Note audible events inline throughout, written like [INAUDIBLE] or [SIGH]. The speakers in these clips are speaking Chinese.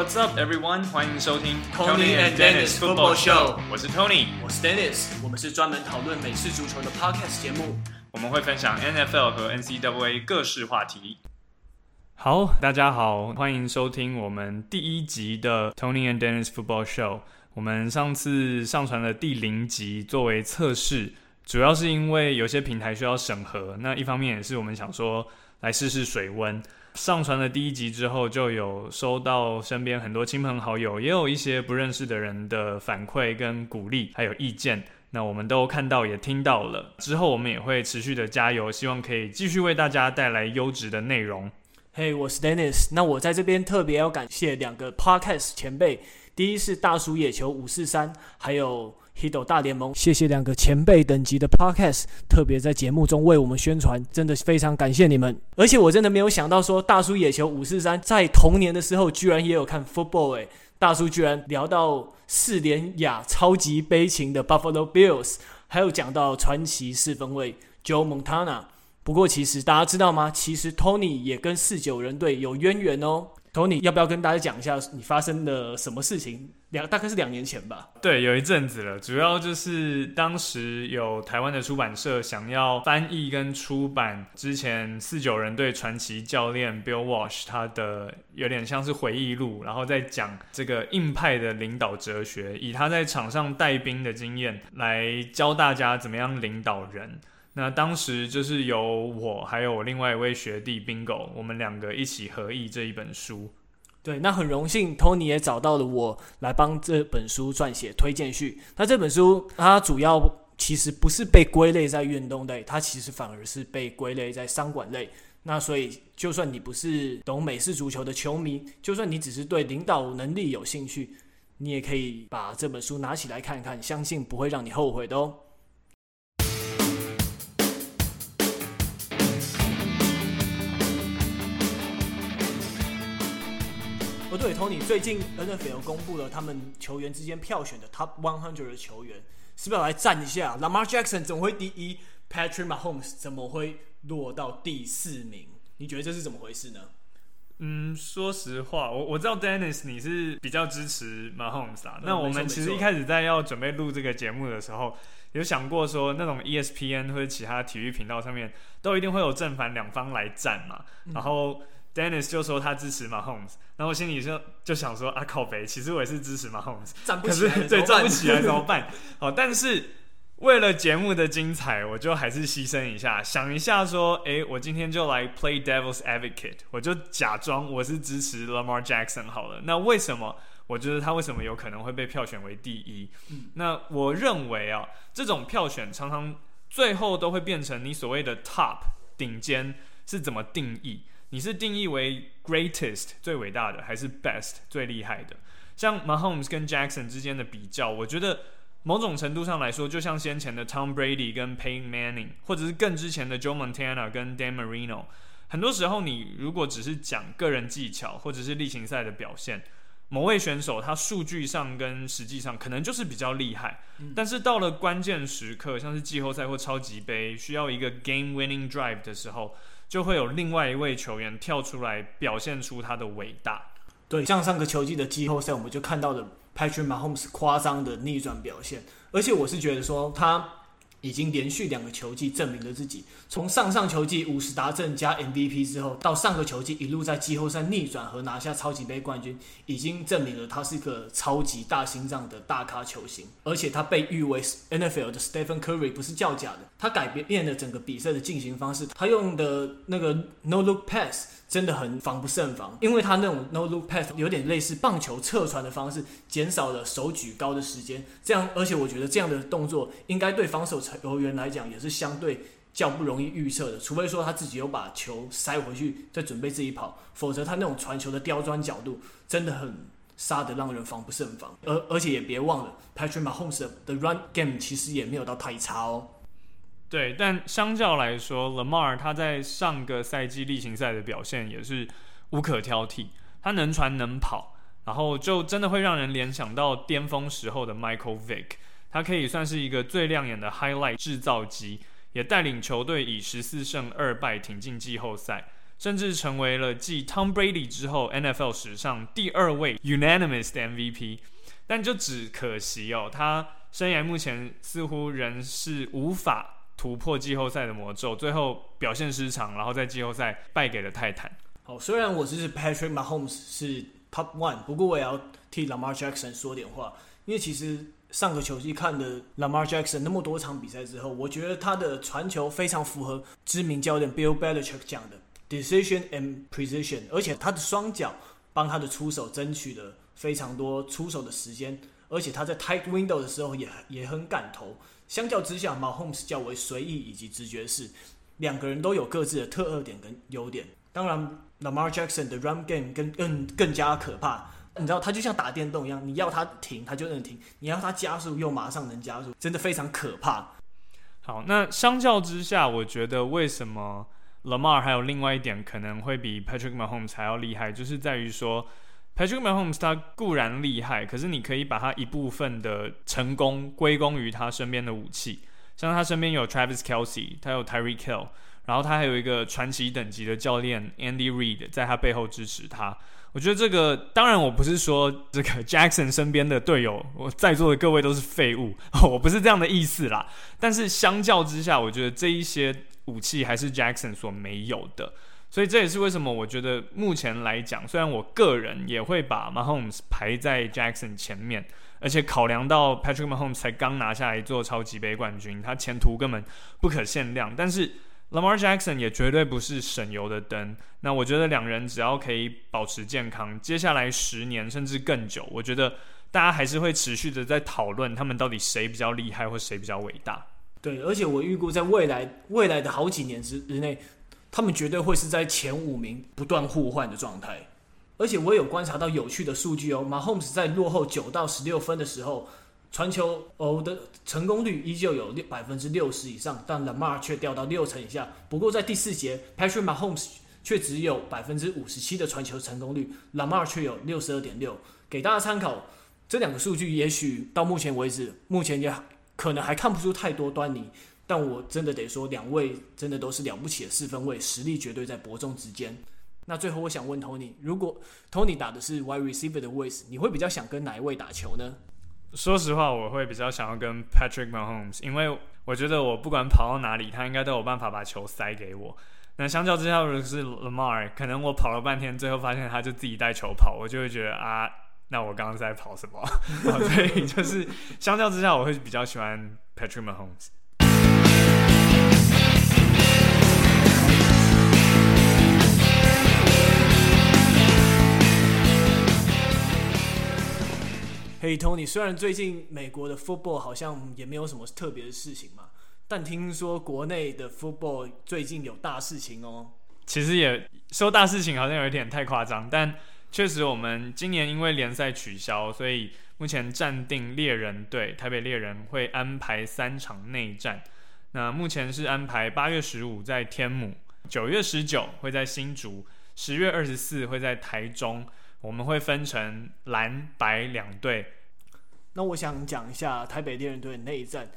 What's up, everyone？欢迎收听 Tony and Dennis Football Show。我是 Tony，我是 Dennis。我们是专门讨论美式足球的 Podcast 节目。我们会分享 NFL 和 NCAA 各式话题。好，大家好，欢迎收听我们第一集的 Tony and Dennis Football Show。我们上次上传了第零集作为测试，主要是因为有些平台需要审核。那一方面也是我们想说来试试水温。上传了第一集之后，就有收到身边很多亲朋好友，也有一些不认识的人的反馈跟鼓励，还有意见。那我们都看到也听到了，之后我们也会持续的加油，希望可以继续为大家带来优质的内容。嘿，我是 Dennis。那我在这边特别要感谢两个 Podcast 前辈，第一是大叔野球五四三，还有。Hito 大联盟，谢谢两个前辈等级的 Podcast，特别在节目中为我们宣传，真的非常感谢你们。而且我真的没有想到，说大叔野球五四三在童年的时候居然也有看 football 哎，大叔居然聊到四连亚超级悲情的 Buffalo Bills，还有讲到传奇四分卫 Joe Montana。不过其实大家知道吗？其实 Tony 也跟四九人队有渊源哦。Tony 要不要跟大家讲一下你发生了什么事情？两大概是两年前吧。对，有一阵子了。主要就是当时有台湾的出版社想要翻译跟出版之前四九人队传奇教练 Bill Walsh 他的有点像是回忆录，然后再讲这个硬派的领导哲学，以他在场上带兵的经验来教大家怎么样领导人。那当时就是由我还有另外一位学弟 Bingo，我们两个一起合译这一本书。对，那很荣幸，Tony 也找到了我来帮这本书撰写推荐序。那这本书它主要其实不是被归类在运动类，它其实反而是被归类在商管类。那所以，就算你不是懂美式足球的球迷，就算你只是对领导能力有兴趣，你也可以把这本书拿起来看看，相信不会让你后悔的哦。哦，对，Tony，最近 NFL 公布了他们球员之间票选的 Top 100的球员，是不是要来战一下？Lamar Jackson 怎么会第一？Patrick Mahomes 怎么会落到第四名？你觉得这是怎么回事呢？嗯，说实话，我我知道 Dennis 你是比较支持 Mahomes 啊。嗯、那我们其实一开始在要准备录这个节目的时候，有想过说那种 ESPN 或者其他体育频道上面都一定会有正反两方来战嘛，嗯、然后。Dennis 就说他支持 Mahomes，然后我心里就就想说啊靠北，其实我也是支持 Mahomes，站不起来，对，站不起来怎么办？好，但是为了节目的精彩，我就还是牺牲一下，想一下说，诶，我今天就来 play devil's advocate，我就假装我是支持 Lamar Jackson 好了。那为什么？我觉得他为什么有可能会被票选为第一？嗯、那我认为啊，这种票选常常最后都会变成你所谓的 top 顶尖是怎么定义？你是定义为 greatest 最伟大的，还是 best 最厉害的？像 Mahomes 跟 Jackson 之间的比较，我觉得某种程度上来说，就像先前的 Tom Brady 跟 Peyton Manning，或者是更之前的 Joe Montana 跟 Dan Marino。很多时候，你如果只是讲个人技巧，或者是例行赛的表现，某位选手他数据上跟实际上可能就是比较厉害，嗯、但是到了关键时刻，像是季后赛或超级杯，需要一个 game-winning drive 的时候。就会有另外一位球员跳出来表现出他的伟大。对，像上个球季的季后赛，我们就看到了 Patrick Mahomes 夸张的逆转表现。而且我是觉得说，他已经连续两个球季证明了自己。从上上球季五十达阵加 MVP 之后，到上个球季一路在季后赛逆转和拿下超级杯冠军，已经证明了他是一个超级大心脏的大咖球星。而且他被誉为 NFL 的 Stephen Curry 不是叫假的。他改变了整个比赛的进行方式，他用的那个 No Look Pass 真的很防不胜防，因为他那种 No Look Pass 有点类似棒球侧传的方式，减少了手举高的时间。这样，而且我觉得这样的动作应该对防守球员来讲也是相对。较不容易预测的，除非说他自己有把球塞回去，再准备自己跑，否则他那种传球的刁钻角度真的很杀得让人防不胜防。而而且也别忘了，Patrick Mahomes 的 run game 其实也没有到太差哦。对，但相较来说，Lamar 他在上个赛季例行赛的表现也是无可挑剔，他能传能跑，然后就真的会让人联想到巅峰时候的 Michael Vick，他可以算是一个最亮眼的 highlight 制造机。也带领球队以十四胜二败挺进季后赛，甚至成为了继 Tom Brady 之后 NFL 史上第二位 Unanimous 的 MVP。但就只可惜哦，他生涯目前似乎仍是无法突破季后赛的魔咒，最后表现失常，然后在季后赛败给了泰坦。好，虽然我支持 Patrick Mahomes 是 Top One，不过我也要替 Lamar Jackson 说点话，因为其实上个球季看了 Lamar Jackson 那么多场比赛之后，我觉得他的传球非常符合知名教练 Bill Belichick 讲的 Decision and Precision，而且他的双脚帮他的出手争取了非常多出手的时间，而且他在 tight window 的时候也也很敢投。相较之下，Mahomes 较为随意以及直觉式，两个人都有各自的特点跟优点。当然，Lamar Jackson 的 run game 更更更加可怕。你知道，他就像打电动一样，你要他停，他就能停；你要他加速，又马上能加速，真的非常可怕。好，那相较之下，我觉得为什么 Lamar 还有另外一点可能会比 Patrick Mahomes 还要厉害，就是在于说。Patrick Mahomes 他固然厉害，可是你可以把他一部分的成功归功于他身边的武器，像他身边有 Travis Kelce，他有 Tyree Kill，然后他还有一个传奇等级的教练 Andy Reid 在他背后支持他。我觉得这个当然我不是说这个 Jackson 身边的队友，我在座的各位都是废物，[LAUGHS] 我不是这样的意思啦。但是相较之下，我觉得这一些武器还是 Jackson 所没有的。所以这也是为什么我觉得目前来讲，虽然我个人也会把 Mahomes 排在 Jackson 前面，而且考量到 Patrick Mahomes 才刚拿下一座超级杯冠军，他前途根本不可限量。但是 Lamar Jackson 也绝对不是省油的灯。那我觉得两人只要可以保持健康，接下来十年甚至更久，我觉得大家还是会持续的在讨论他们到底谁比较厉害或谁比较伟大。对，而且我预估在未来未来的好几年之之内。他们绝对会是在前五名不断互换的状态，而且我也有观察到有趣的数据哦。Mahomes 在落后九到十六分的时候，传球哦的成功率依旧有六百分之六十以上，但 Lamar 却掉到六成以下。不过在第四节，Patrick Mahomes 却只有百分之五十七的传球成功率，Lamar 却有六十二点六。给大家参考，这两个数据也许到目前为止，目前也可能还看不出太多端倪。但我真的得说，两位真的都是了不起的四分卫，实力绝对在伯仲之间。那最后，我想问 Tony，如果 Tony 打的是 wide receiver 的位置，你会比较想跟哪一位打球呢？说实话，我会比较想要跟 Patrick Mahomes，因为我觉得我不管跑到哪里，他应该都有办法把球塞给我。那相较之下，如果是 Lamar，可能我跑了半天，最后发现他就自己带球跑，我就会觉得啊，那我刚刚在跑什么？[LAUGHS] 所以就是相较之下，我会比较喜欢 Patrick Mahomes。嘿，Tony，虽然最近美国的 football 好像也没有什么特别的事情嘛，但听说国内的 football 最近有大事情哦。其实也说大事情好像有一点太夸张，但确实我们今年因为联赛取消，所以目前暂定猎人队台北猎人会安排三场内战。那目前是安排八月十五在天母，九月十九会在新竹，十月二十四会在台中。我们会分成蓝白两队。那我想讲一下台北猎人队内战。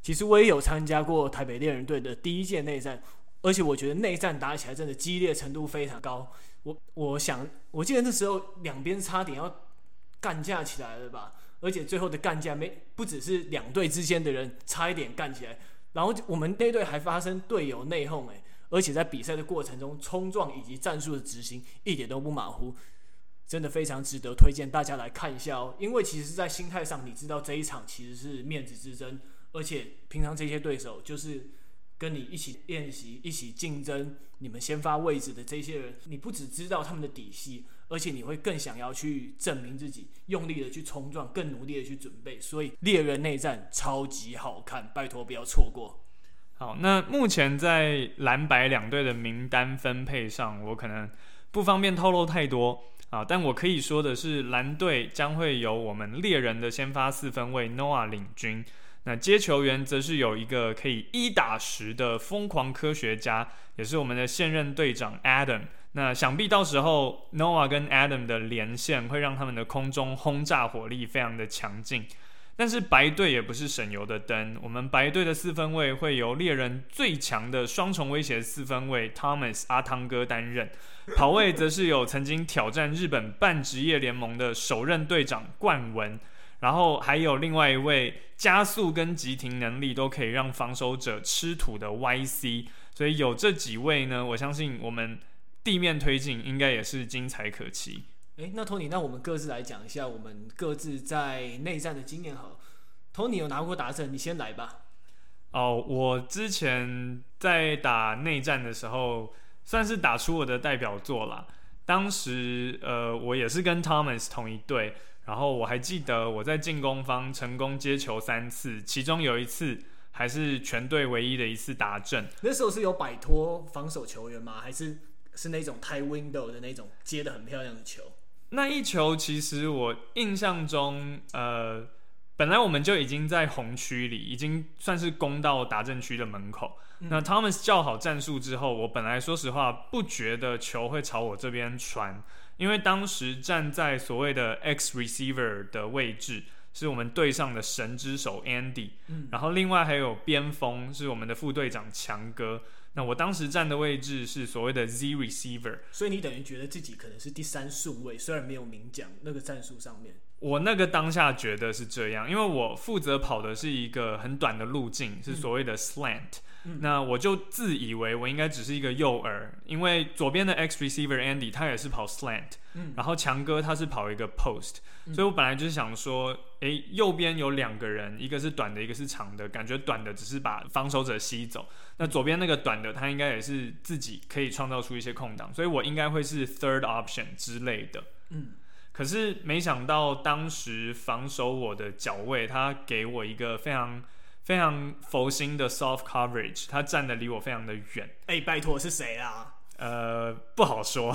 其实我也有参加过台北猎人队的第一届内战，而且我觉得内战打起来真的激烈程度非常高。我我想，我记得那时候两边差点要干架起来了吧？而且最后的干架没不只是两队之间的人差一点干起来，然后我们那队还发生队友内讧，哎，而且在比赛的过程中冲撞以及战术的执行一点都不马虎。真的非常值得推荐大家来看一下哦，因为其实，在心态上，你知道这一场其实是面子之争，而且平常这些对手就是跟你一起练习、一起竞争你们先发位置的这些人，你不只知道他们的底细，而且你会更想要去证明自己，用力的去冲撞，更努力的去准备。所以猎人内战超级好看，拜托不要错过。好，那目前在蓝白两队的名单分配上，我可能不方便透露太多。啊，但我可以说的是，蓝队将会由我们猎人的先发四分卫 Noah 领军，那接球员则是有一个可以一打十的疯狂科学家，也是我们的现任队长 Adam。那想必到时候 Noah 跟 Adam 的连线会让他们的空中轰炸火力非常的强劲。但是白队也不是省油的灯，我们白队的四分卫会由猎人最强的双重威胁四分卫 Thomas 阿汤哥担任，跑卫则是有曾经挑战日本半职业联盟的首任队长冠文，然后还有另外一位加速跟急停能力都可以让防守者吃土的 YC，所以有这几位呢，我相信我们地面推进应该也是精彩可期。诶，那 Tony，那我们各自来讲一下我们各自在内战的经验好了。Tony 有拿过达阵，你先来吧。哦，我之前在打内战的时候，算是打出我的代表作啦。当时，呃，我也是跟 Thomas 同一队，然后我还记得我在进攻方成功接球三次，其中有一次还是全队唯一的一次达阵。那时候是有摆脱防守球员吗？还是是那种 tie window 的那种接的很漂亮的球？那一球其实我印象中，呃，本来我们就已经在红区里，已经算是攻到达阵区的门口。嗯、那 Thomas 叫好战术之后，我本来说实话不觉得球会朝我这边传，因为当时站在所谓的 X receiver 的位置，是我们队上的神之手 Andy，、嗯、然后另外还有边锋是我们的副队长强哥。那我当时站的位置是所谓的 Z receiver，所以你等于觉得自己可能是第三顺位，虽然没有明讲那个战术上面。我那个当下觉得是这样，因为我负责跑的是一个很短的路径，是所谓的 slant。嗯、那我就自以为我应该只是一个诱饵，因为左边的 X receiver Andy 他也是跑 slant，、嗯、然后强哥他是跑一个 post，、嗯、所以我本来就是想说，诶，右边有两个人，一个是短的，一个是长的，感觉短的只是把防守者吸走，那左边那个短的他应该也是自己可以创造出一些空档，所以我应该会是 third option 之类的。嗯，可是没想到当时防守我的脚位，他给我一个非常。非常佛心的 soft coverage，他站的离我非常的远。哎、欸，拜托是谁啊？呃，不好说。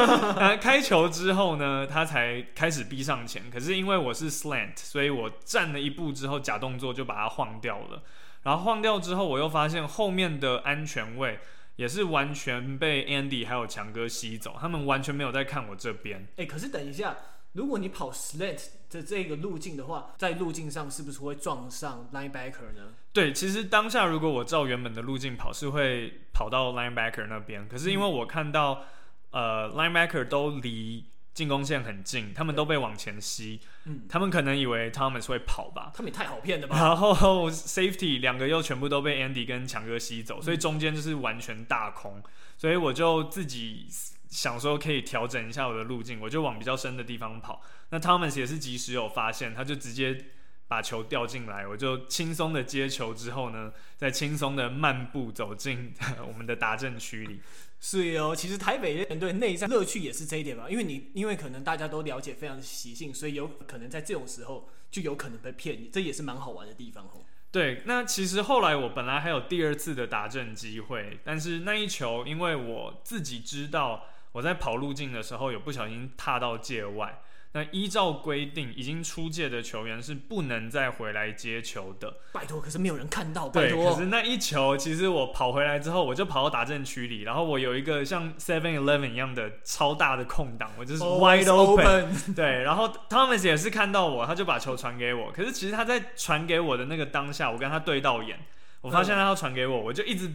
[LAUGHS] 开球之后呢，他才开始逼上前。可是因为我是 slant，所以我站了一步之后，假动作就把他晃掉了。然后晃掉之后，我又发现后面的安全位也是完全被 Andy 还有强哥吸走，他们完全没有在看我这边。哎、欸，可是等一下。如果你跑 slant 的这个路径的话，在路径上是不是会撞上 linebacker 呢？对，其实当下如果我照原本的路径跑，是会跑到 linebacker 那边。可是因为我看到，嗯、呃，linebacker 都离进攻线很近，他们都被往前吸，嗯，他们可能以为 Thomas 会跑吧？他们也太好骗了吧？然后 safety 两个又全部都被 Andy 跟强哥吸走，所以中间就是完全大空，所以我就自己。想说可以调整一下我的路径，我就往比较深的地方跑。那 Thomas 也是及时有发现，他就直接把球掉进来，我就轻松的接球之后呢，再轻松的漫步走进 [LAUGHS] 我们的达阵区里。是哦，其实台北人对内战乐趣也是这一点嘛，因为你因为可能大家都了解非常的习性，所以有可能在这种时候就有可能被骗你，这也是蛮好玩的地方哦。对，那其实后来我本来还有第二次的打阵机会，但是那一球因为我自己知道。我在跑路径的时候有不小心踏到界外，那依照规定，已经出界的球员是不能再回来接球的。拜托，可是没有人看到。拜托。对，可是那一球，其实我跑回来之后，我就跑到打阵区里，然后我有一个像 Seven Eleven 一样的超大的空档，我就是 wide open。[LAUGHS] 对，然后 Thomas 也是看到我，他就把球传给我。可是其实他在传给我的那个当下，我跟他对到眼，我发现他要传给我，我就一直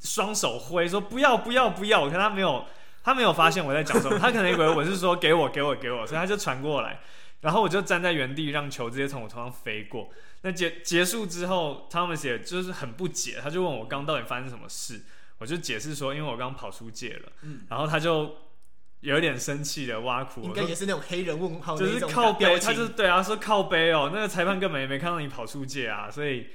双手挥说不要不要不要，可是他没有。他没有发现我在讲什么，他可能以为我是说给我给我给我，所以他就传过来，然后我就站在原地让球直接从我头上飞过。那结结束之后，Thomas 也就是很不解，他就问我刚到底发生什么事，我就解释说，因为我刚跑出界了，嗯，然后他就有点生气的挖苦我，应该也是那种黑人问号，就是靠背，他就对啊说靠背哦，那个裁判根本也没看到你跑出界啊，所以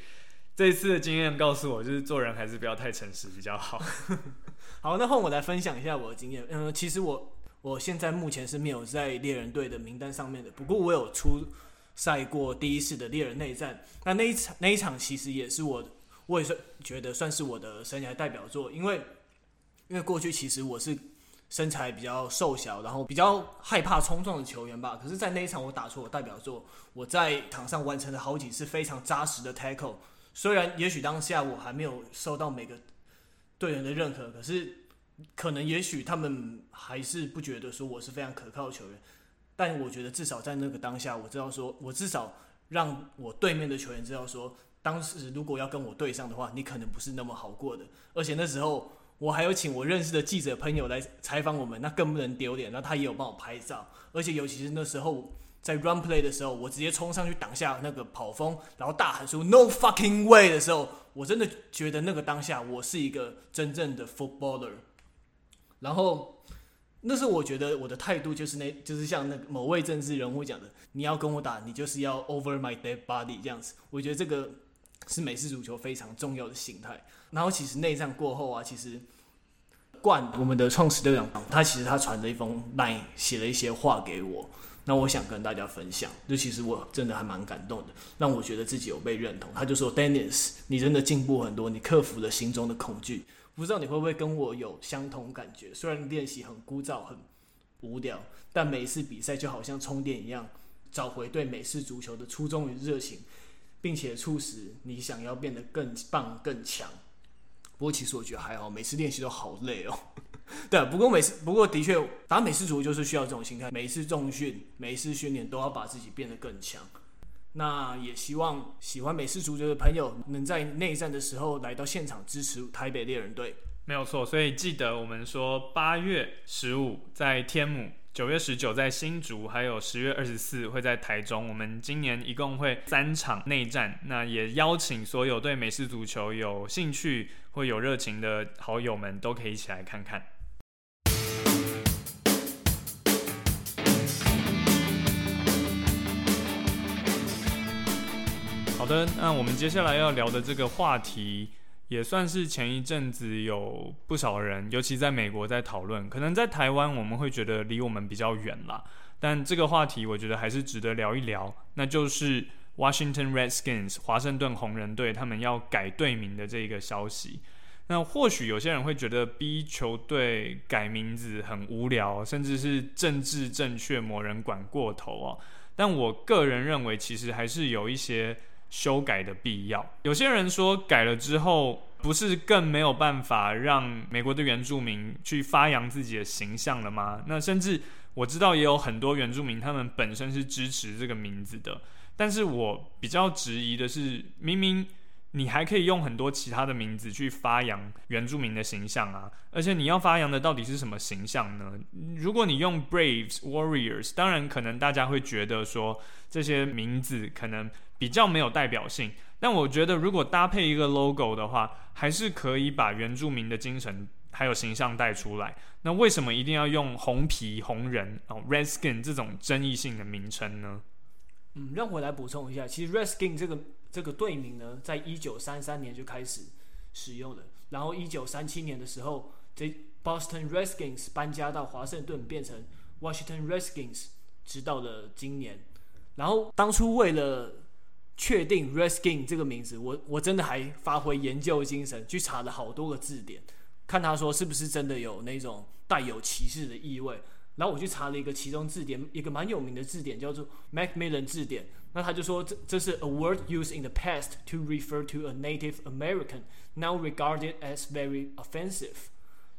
这一次的经验告诉我，就是做人还是不要太诚实比较好。[LAUGHS] 好，那换我来分享一下我的经验。嗯、其实我我现在目前是没有在猎人队的名单上面的，不过我有出赛过第一次的猎人内战。那那一场那一场其实也是我，我也是觉得算是我的生涯代表作，因为因为过去其实我是身材比较瘦小，然后比较害怕冲撞的球员吧。可是，在那一场我打出我代表作，我在场上完成了好几次非常扎实的 tackle。虽然也许当下我还没有受到每个。队员的认可，可是可能也许他们还是不觉得说我是非常可靠的球员，但我觉得至少在那个当下，我知道说我至少让我对面的球员知道说，当时如果要跟我对上的话，你可能不是那么好过的。而且那时候我还有请我认识的记者朋友来采访我们，那更不能丢脸。那他也有帮我拍照，而且尤其是那时候在 run play 的时候，我直接冲上去挡下那个跑锋，然后大喊说 “No fucking way” 的时候，我真的觉得那个当下我是一个真正的 footballer。然后那是我觉得我的态度就是那，就是像那某位政治人物讲的，你要跟我打，你就是要 over my dead body 这样子。我觉得这个。是美式足球非常重要的形态。然后其实内战过后啊，其实冠我们的创始队长，他其实他传了一封 line，写了一些话给我。那我想跟大家分享，就其实我真的还蛮感动的，让我觉得自己有被认同。他就说：“Dennis，你真的进步很多，你克服了心中的恐惧。不知道你会不会跟我有相同感觉？虽然练习很枯燥、很无聊，但每一次比赛就好像充电一样，找回对美式足球的初衷与热情。”并且促使你想要变得更棒、更强。不过其实我觉得还好，每次练习都好累哦。[LAUGHS] 对，不过美式不过的确打美式足球就是需要这种心态，每一次重训、每一次训练都要把自己变得更强。那也希望喜欢美式足球的朋友能在内战的时候来到现场支持台北猎人队。没有错，所以记得我们说八月十五在天母。九月十九在新竹，还有十月二十四会在台中。我们今年一共会三场内战，那也邀请所有对美式足球有兴趣或有热情的好友们都可以一起来看看。好的，那我们接下来要聊的这个话题。也算是前一阵子有不少人，尤其在美国在讨论，可能在台湾我们会觉得离我们比较远啦。但这个话题我觉得还是值得聊一聊，那就是 Washington Redskins 华盛顿红人队他们要改队名的这个消息。那或许有些人会觉得逼球队改名字很无聊，甚至是政治正确，某人管过头哦。但我个人认为，其实还是有一些。修改的必要。有些人说改了之后，不是更没有办法让美国的原住民去发扬自己的形象了吗？那甚至我知道也有很多原住民，他们本身是支持这个名字的。但是我比较质疑的是，明明你还可以用很多其他的名字去发扬原住民的形象啊，而且你要发扬的到底是什么形象呢？如果你用 Braves、Warriors，当然可能大家会觉得说这些名字可能。比较没有代表性，但我觉得如果搭配一个 logo 的话，还是可以把原住民的精神还有形象带出来。那为什么一定要用红皮红人哦 Redskin 这种争议性的名称呢？嗯，让我来补充一下，其实 Redskin 这个这个队名呢，在一九三三年就开始使用了，然后一九三七年的时候，这 Boston Redskins 搬家到华盛顿，变成 Washington Redskins，直到了今年。然后当初为了确定 “reskin” 这个名字，我我真的还发挥研究精神去查了好多个字典，看他说是不是真的有那种带有歧视的意味。然后我去查了一个其中字典，一个蛮有名的字典叫做 Macmillan 字典。那他就说这这是 a word used in the past to refer to a Native American, now regarded as very offensive。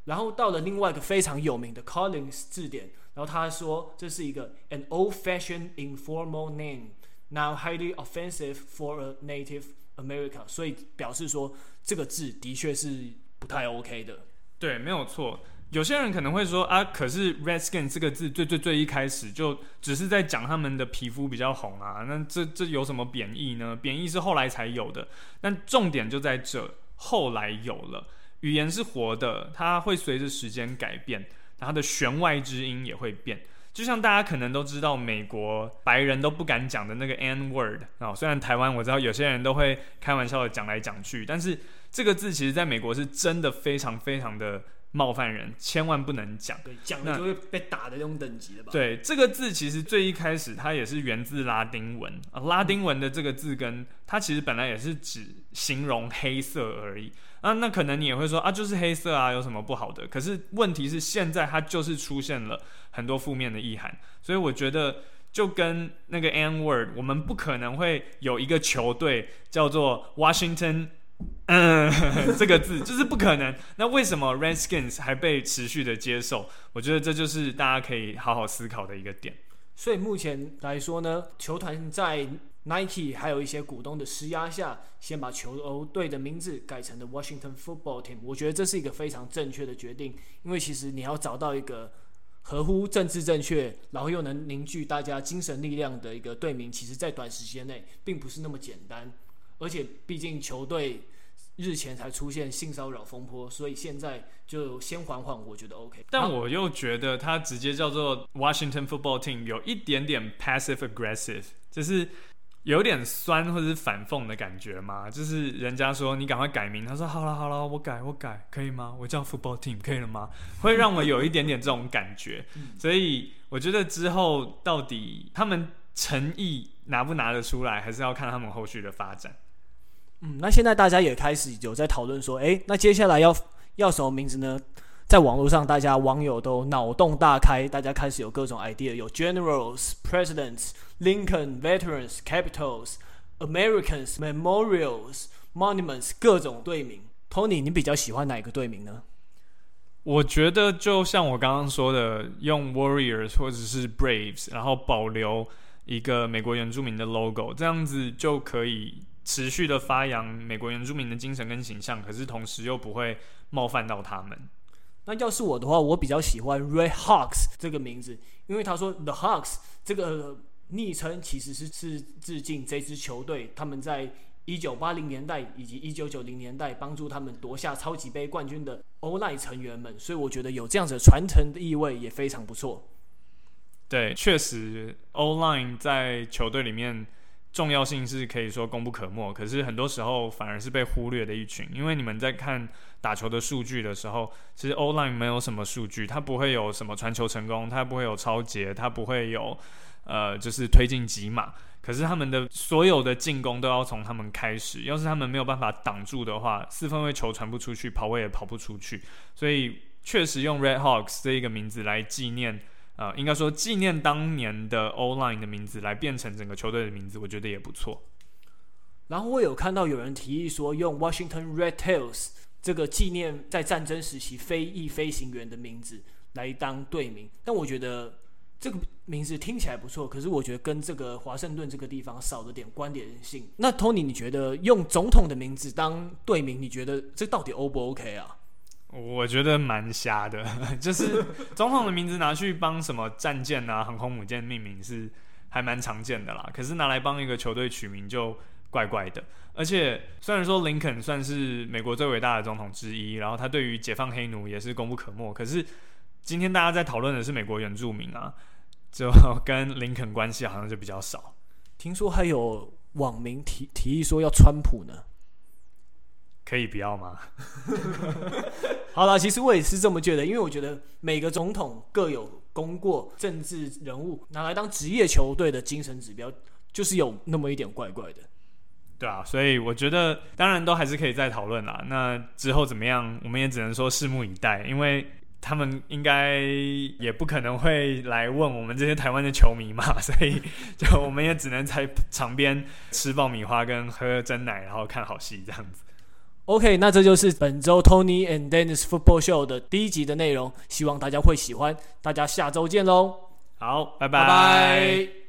然后到了另外一个非常有名的 Collins 字典，然后他说这是一个 an old-fashioned informal name。Now highly offensive for a Native America，所以表示说这个字的确是不太 OK 的。对，没有错。有些人可能会说啊，可是 Redskin 这个字最最最一开始就只是在讲他们的皮肤比较红啊，那这这有什么贬义呢？贬义是后来才有的。但重点就在这，后来有了。语言是活的，它会随着时间改变，它的弦外之音也会变。就像大家可能都知道，美国白人都不敢讲的那个 N word 啊，虽然台湾我知道有些人都会开玩笑的讲来讲去，但是这个字其实在美国是真的非常非常的冒犯人，千万不能讲。对，讲了就会被打的那种等级的吧？对，这个字其实最一开始它也是源自拉丁文啊，拉丁文的这个字根，它其实本来也是指形容黑色而已。啊，那可能你也会说啊，就是黑色啊，有什么不好的？可是问题是，现在它就是出现了很多负面的意涵，所以我觉得就跟那个 N word，我们不可能会有一个球队叫做 Washington，嗯，[LAUGHS] 这个字就是不可能。那为什么 Redskins 还被持续的接受？我觉得这就是大家可以好好思考的一个点。所以目前来说呢，球团在 Nike 还有一些股东的施压下，先把球队的名字改成了 Washington Football Team。我觉得这是一个非常正确的决定，因为其实你要找到一个合乎政治正确，然后又能凝聚大家精神力量的一个队名，其实在短时间内并不是那么简单。而且毕竟球队日前才出现性骚扰风波，所以现在就先缓缓，我觉得 OK。但我又觉得他直接叫做 Washington Football Team 有一点点 passive aggressive，就是。有点酸或者是反讽的感觉嘛？就是人家说你赶快改名，他说好了好了，我改我改，可以吗？我叫 football team 可以了吗？会让我有一点点这种感觉，[LAUGHS] 所以我觉得之后到底他们诚意拿不拿得出来，还是要看他们后续的发展。嗯，那现在大家也开始有在讨论说，哎、那接下来要要什么名字呢？在网络上，大家网友都脑洞大开，大家开始有各种 idea，有 generals、presidents、Lincoln、veterans、capitals、Americans、memorials、monuments，各种队名。Tony，你比较喜欢哪个队名呢？我觉得就像我刚刚说的，用 Warriors 或者是 Braves，然后保留一个美国原住民的 logo，这样子就可以持续的发扬美国原住民的精神跟形象，可是同时又不会冒犯到他们。那要是我的话，我比较喜欢 Red Hawks 这个名字，因为他说 The Hawks 这个昵称其实是是致敬这支球队，他们在一九八零年代以及一九九零年代帮助他们夺下超级杯冠军的 O-line 成员们，所以我觉得有这样子的传承的意味也非常不错。对，确实 O-line 在球队里面。重要性是可以说功不可没，可是很多时候反而是被忽略的一群。因为你们在看打球的数据的时候，其实 O-line 没有什么数据，它不会有什么传球成功，它不会有超节，它不会有呃就是推进几码。可是他们的所有的进攻都要从他们开始，要是他们没有办法挡住的话，四分卫球传不出去，跑位也跑不出去。所以确实用 Red Hawks 这一个名字来纪念。啊、呃，应该说纪念当年的 O-line 的名字来变成整个球队的名字，我觉得也不错。然后我有看到有人提议说，用 Washington Red Tails 这个纪念在战争时期飞翼飞行员的名字来当队名，但我觉得这个名字听起来不错，可是我觉得跟这个华盛顿这个地方少了点关联性。那 Tony，你觉得用总统的名字当队名，你觉得这到底 O 不 OK 啊？我觉得蛮瞎的，[LAUGHS] 就是总统的名字拿去帮什么战舰啊、航空母舰命名是还蛮常见的啦。可是拿来帮一个球队取名就怪怪的。而且虽然说林肯算是美国最伟大的总统之一，然后他对于解放黑奴也是功不可没。可是今天大家在讨论的是美国原住民啊，就 [LAUGHS] 跟林肯关系好像就比较少。听说还有网民提提议说要川普呢。可以不要吗？[LAUGHS] 好了，其实我也是这么觉得，因为我觉得每个总统各有功过，政治人物拿来当职业球队的精神指标，就是有那么一点怪怪的。对啊，所以我觉得当然都还是可以再讨论啦。那之后怎么样，我们也只能说拭目以待，因为他们应该也不可能会来问我们这些台湾的球迷嘛，[LAUGHS] 所以就我们也只能在场边吃爆米花跟喝真奶，然后看好戏这样子。OK，那这就是本周 Tony and Dennis Football Show 的第一集的内容，希望大家会喜欢。大家下周见喽！好，拜拜。拜拜。